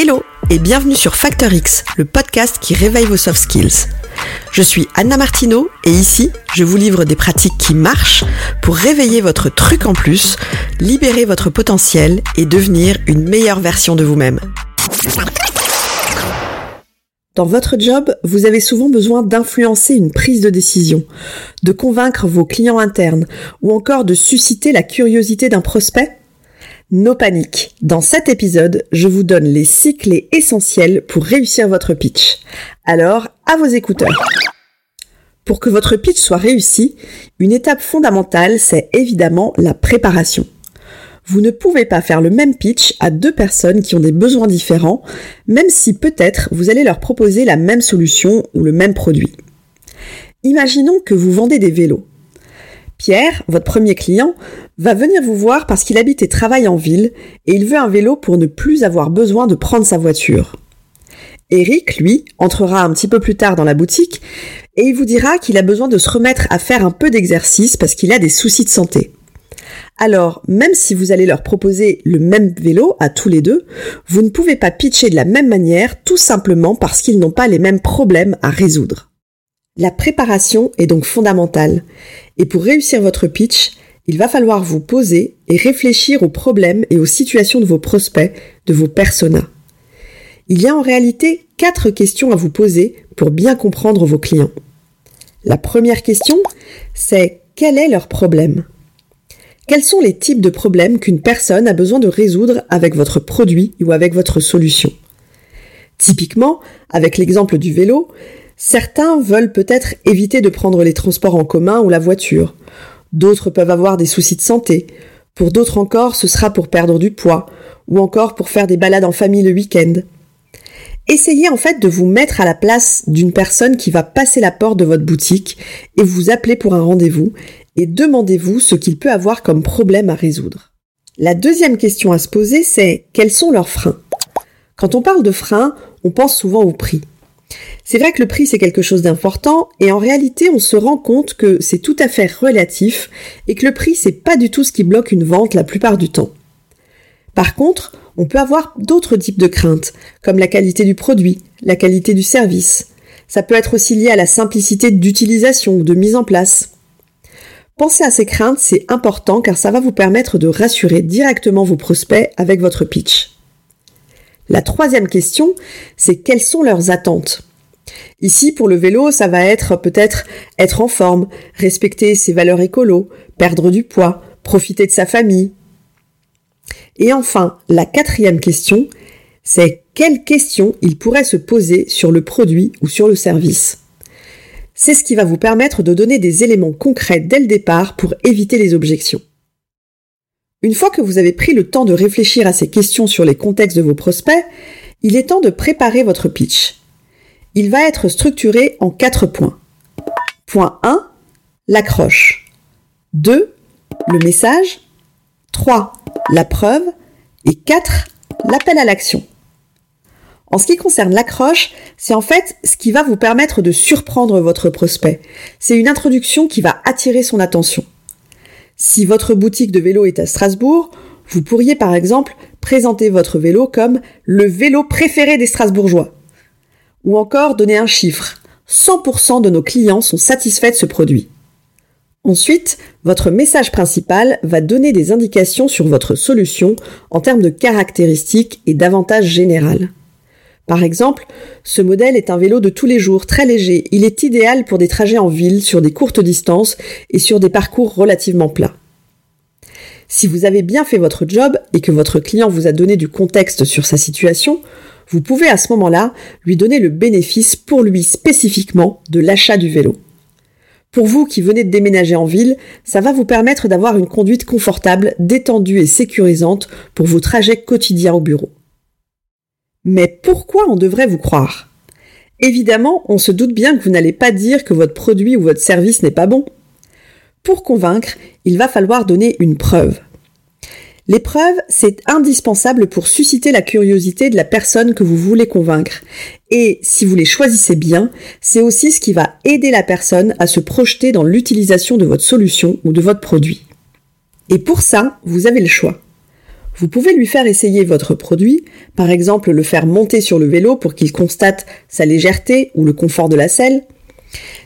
Hello et bienvenue sur Factor X, le podcast qui réveille vos soft skills. Je suis Anna Martineau et ici, je vous livre des pratiques qui marchent pour réveiller votre truc en plus, libérer votre potentiel et devenir une meilleure version de vous-même. Dans votre job, vous avez souvent besoin d'influencer une prise de décision, de convaincre vos clients internes ou encore de susciter la curiosité d'un prospect No panique. Dans cet épisode, je vous donne les six clés essentielles pour réussir votre pitch. Alors, à vos écouteurs. Pour que votre pitch soit réussi, une étape fondamentale, c'est évidemment la préparation. Vous ne pouvez pas faire le même pitch à deux personnes qui ont des besoins différents, même si peut-être vous allez leur proposer la même solution ou le même produit. Imaginons que vous vendez des vélos. Pierre, votre premier client, va venir vous voir parce qu'il habite et travaille en ville et il veut un vélo pour ne plus avoir besoin de prendre sa voiture. Eric, lui, entrera un petit peu plus tard dans la boutique et il vous dira qu'il a besoin de se remettre à faire un peu d'exercice parce qu'il a des soucis de santé. Alors, même si vous allez leur proposer le même vélo à tous les deux, vous ne pouvez pas pitcher de la même manière tout simplement parce qu'ils n'ont pas les mêmes problèmes à résoudre. La préparation est donc fondamentale. Et pour réussir votre pitch, il va falloir vous poser et réfléchir aux problèmes et aux situations de vos prospects, de vos personas. Il y a en réalité quatre questions à vous poser pour bien comprendre vos clients. La première question, c'est quel est leur problème? Quels sont les types de problèmes qu'une personne a besoin de résoudre avec votre produit ou avec votre solution? Typiquement, avec l'exemple du vélo, Certains veulent peut-être éviter de prendre les transports en commun ou la voiture. D'autres peuvent avoir des soucis de santé. Pour d'autres encore, ce sera pour perdre du poids ou encore pour faire des balades en famille le week-end. Essayez en fait de vous mettre à la place d'une personne qui va passer la porte de votre boutique et vous appeler pour un rendez-vous et demandez-vous ce qu'il peut avoir comme problème à résoudre. La deuxième question à se poser, c'est quels sont leurs freins? Quand on parle de freins, on pense souvent au prix. C'est vrai que le prix c'est quelque chose d'important et en réalité on se rend compte que c'est tout à fait relatif et que le prix c'est pas du tout ce qui bloque une vente la plupart du temps. Par contre, on peut avoir d'autres types de craintes, comme la qualité du produit, la qualité du service. Ça peut être aussi lié à la simplicité d'utilisation ou de mise en place. Pensez à ces craintes, c'est important car ça va vous permettre de rassurer directement vos prospects avec votre pitch. La troisième question, c'est quelles sont leurs attentes? Ici, pour le vélo, ça va être peut-être être en forme, respecter ses valeurs écolo, perdre du poids, profiter de sa famille. Et enfin, la quatrième question, c'est quelles questions il pourrait se poser sur le produit ou sur le service? C'est ce qui va vous permettre de donner des éléments concrets dès le départ pour éviter les objections. Une fois que vous avez pris le temps de réfléchir à ces questions sur les contextes de vos prospects, il est temps de préparer votre pitch. Il va être structuré en quatre points. Point 1, l'accroche. 2, le message. 3, la preuve. Et 4, l'appel à l'action. En ce qui concerne l'accroche, c'est en fait ce qui va vous permettre de surprendre votre prospect. C'est une introduction qui va attirer son attention. Si votre boutique de vélo est à Strasbourg, vous pourriez par exemple présenter votre vélo comme le vélo préféré des Strasbourgeois. Ou encore donner un chiffre. 100% de nos clients sont satisfaits de ce produit. Ensuite, votre message principal va donner des indications sur votre solution en termes de caractéristiques et d'avantages généraux. Par exemple, ce modèle est un vélo de tous les jours, très léger. Il est idéal pour des trajets en ville, sur des courtes distances et sur des parcours relativement plats. Si vous avez bien fait votre job et que votre client vous a donné du contexte sur sa situation, vous pouvez à ce moment-là lui donner le bénéfice pour lui spécifiquement de l'achat du vélo. Pour vous qui venez de déménager en ville, ça va vous permettre d'avoir une conduite confortable, détendue et sécurisante pour vos trajets quotidiens au bureau. Mais pourquoi on devrait vous croire? Évidemment, on se doute bien que vous n'allez pas dire que votre produit ou votre service n'est pas bon. Pour convaincre, il va falloir donner une preuve. L'épreuve, c'est indispensable pour susciter la curiosité de la personne que vous voulez convaincre. Et si vous les choisissez bien, c'est aussi ce qui va aider la personne à se projeter dans l'utilisation de votre solution ou de votre produit. Et pour ça, vous avez le choix. Vous pouvez lui faire essayer votre produit, par exemple le faire monter sur le vélo pour qu'il constate sa légèreté ou le confort de la selle.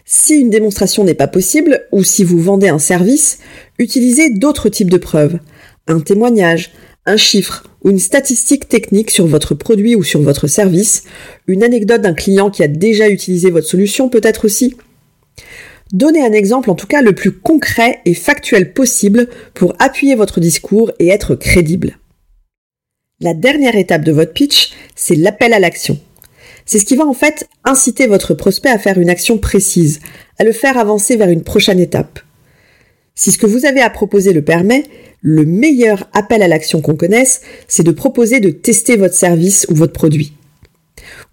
Si une démonstration n'est pas possible, ou si vous vendez un service, utilisez d'autres types de preuves. Un témoignage, un chiffre ou une statistique technique sur votre produit ou sur votre service, une anecdote d'un client qui a déjà utilisé votre solution peut-être aussi. Donnez un exemple en tout cas le plus concret et factuel possible pour appuyer votre discours et être crédible. La dernière étape de votre pitch, c'est l'appel à l'action. C'est ce qui va en fait inciter votre prospect à faire une action précise, à le faire avancer vers une prochaine étape. Si ce que vous avez à proposer le permet, le meilleur appel à l'action qu'on connaisse, c'est de proposer de tester votre service ou votre produit.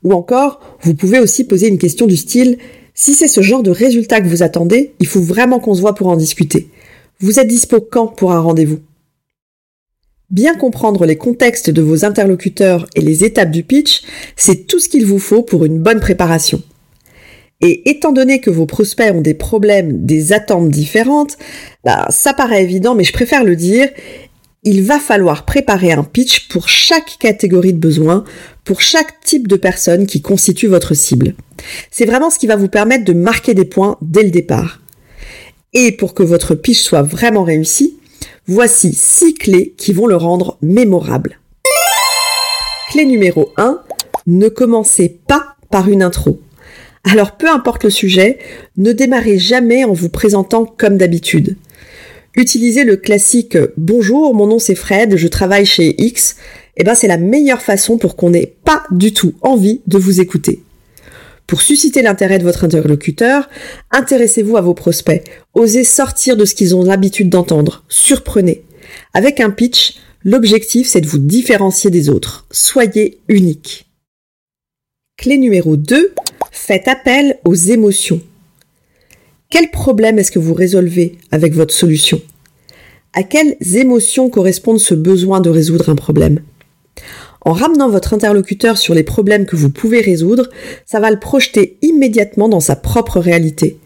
Ou encore, vous pouvez aussi poser une question du style si c'est ce genre de résultat que vous attendez, il faut vraiment qu'on se voit pour en discuter. Vous êtes dispo quand pour un rendez-vous? Bien comprendre les contextes de vos interlocuteurs et les étapes du pitch, c'est tout ce qu'il vous faut pour une bonne préparation. Et étant donné que vos prospects ont des problèmes, des attentes différentes, bah, ça paraît évident, mais je préfère le dire, il va falloir préparer un pitch pour chaque catégorie de besoins, pour chaque type de personne qui constitue votre cible. C'est vraiment ce qui va vous permettre de marquer des points dès le départ. Et pour que votre pitch soit vraiment réussi, Voici six clés qui vont le rendre mémorable. Clé numéro 1, ne commencez pas par une intro. Alors peu importe le sujet, ne démarrez jamais en vous présentant comme d'habitude. Utilisez le classique Bonjour, mon nom c'est Fred, je travaille chez X. Eh ben c'est la meilleure façon pour qu'on n'ait pas du tout envie de vous écouter. Pour susciter l'intérêt de votre interlocuteur, intéressez-vous à vos prospects. Osez sortir de ce qu'ils ont l'habitude d'entendre. Surprenez. Avec un pitch, l'objectif c'est de vous différencier des autres. Soyez unique. Clé numéro 2, faites appel aux émotions. Quel problème est-ce que vous résolvez avec votre solution? À quelles émotions correspondent ce besoin de résoudre un problème? En ramenant votre interlocuteur sur les problèmes que vous pouvez résoudre, ça va le projeter immédiatement dans sa propre réalité.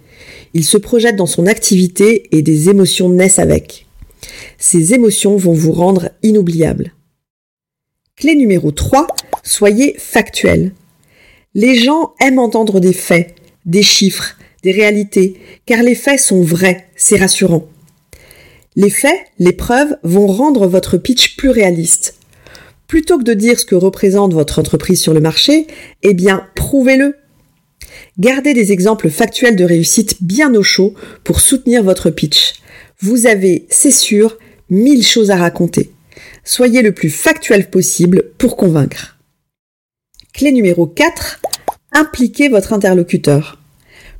Il se projette dans son activité et des émotions naissent avec. Ces émotions vont vous rendre inoubliable. Clé numéro 3, soyez factuel. Les gens aiment entendre des faits, des chiffres, des réalités, car les faits sont vrais, c'est rassurant. Les faits, les preuves vont rendre votre pitch plus réaliste, Plutôt que de dire ce que représente votre entreprise sur le marché, eh bien, prouvez-le. Gardez des exemples factuels de réussite bien au chaud pour soutenir votre pitch. Vous avez, c'est sûr, mille choses à raconter. Soyez le plus factuel possible pour convaincre. Clé numéro 4. Impliquez votre interlocuteur.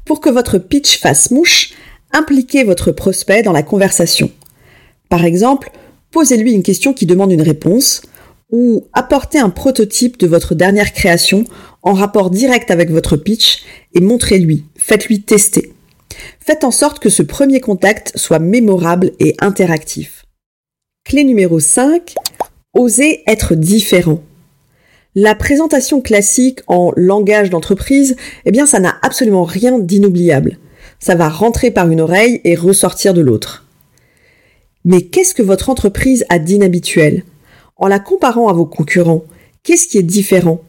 Pour que votre pitch fasse mouche, impliquez votre prospect dans la conversation. Par exemple, posez-lui une question qui demande une réponse, ou apportez un prototype de votre dernière création en rapport direct avec votre pitch et montrez-lui, faites-lui tester. Faites en sorte que ce premier contact soit mémorable et interactif. Clé numéro 5, osez être différent. La présentation classique en langage d'entreprise, eh bien ça n'a absolument rien d'inoubliable. Ça va rentrer par une oreille et ressortir de l'autre. Mais qu'est-ce que votre entreprise a d'inhabituel? En la comparant à vos concurrents, qu'est-ce qui est différent?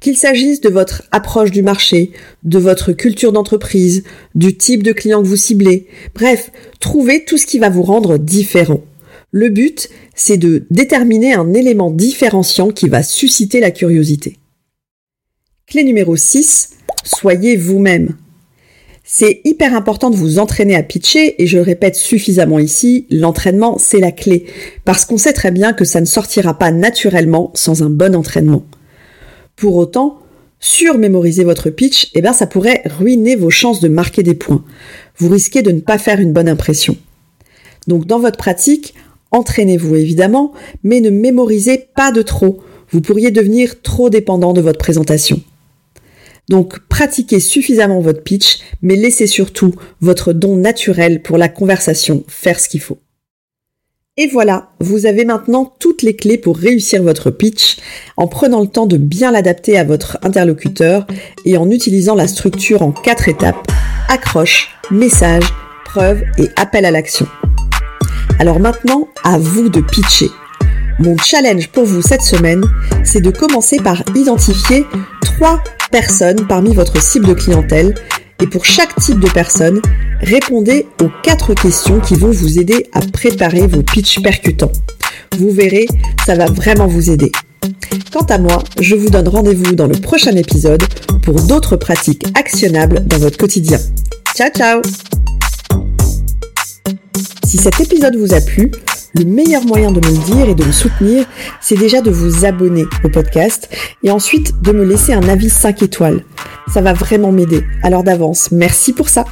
Qu'il s'agisse de votre approche du marché, de votre culture d'entreprise, du type de client que vous ciblez, bref, trouvez tout ce qui va vous rendre différent. Le but, c'est de déterminer un élément différenciant qui va susciter la curiosité. Clé numéro 6, soyez vous-même. C'est hyper important de vous entraîner à pitcher et je le répète suffisamment ici, l'entraînement c'est la clé parce qu'on sait très bien que ça ne sortira pas naturellement sans un bon entraînement. Pour autant, surmémoriser votre pitch, eh bien ça pourrait ruiner vos chances de marquer des points. Vous risquez de ne pas faire une bonne impression. Donc dans votre pratique, entraînez-vous évidemment, mais ne mémorisez pas de trop. Vous pourriez devenir trop dépendant de votre présentation. Donc pratiquez suffisamment votre pitch, mais laissez surtout votre don naturel pour la conversation faire ce qu'il faut. Et voilà, vous avez maintenant toutes les clés pour réussir votre pitch en prenant le temps de bien l'adapter à votre interlocuteur et en utilisant la structure en quatre étapes, accroche, message, preuve et appel à l'action. Alors maintenant, à vous de pitcher. Mon challenge pour vous cette semaine, c'est de commencer par identifier trois personnes parmi votre cible de clientèle et pour chaque type de personne, répondez aux quatre questions qui vont vous aider à préparer vos pitchs percutants. Vous verrez, ça va vraiment vous aider. Quant à moi, je vous donne rendez-vous dans le prochain épisode pour d'autres pratiques actionnables dans votre quotidien. Ciao ciao Si cet épisode vous a plu, le meilleur moyen de me le dire et de me soutenir, c'est déjà de vous abonner au podcast et ensuite de me laisser un avis 5 étoiles. Ça va vraiment m'aider. Alors d'avance, merci pour ça.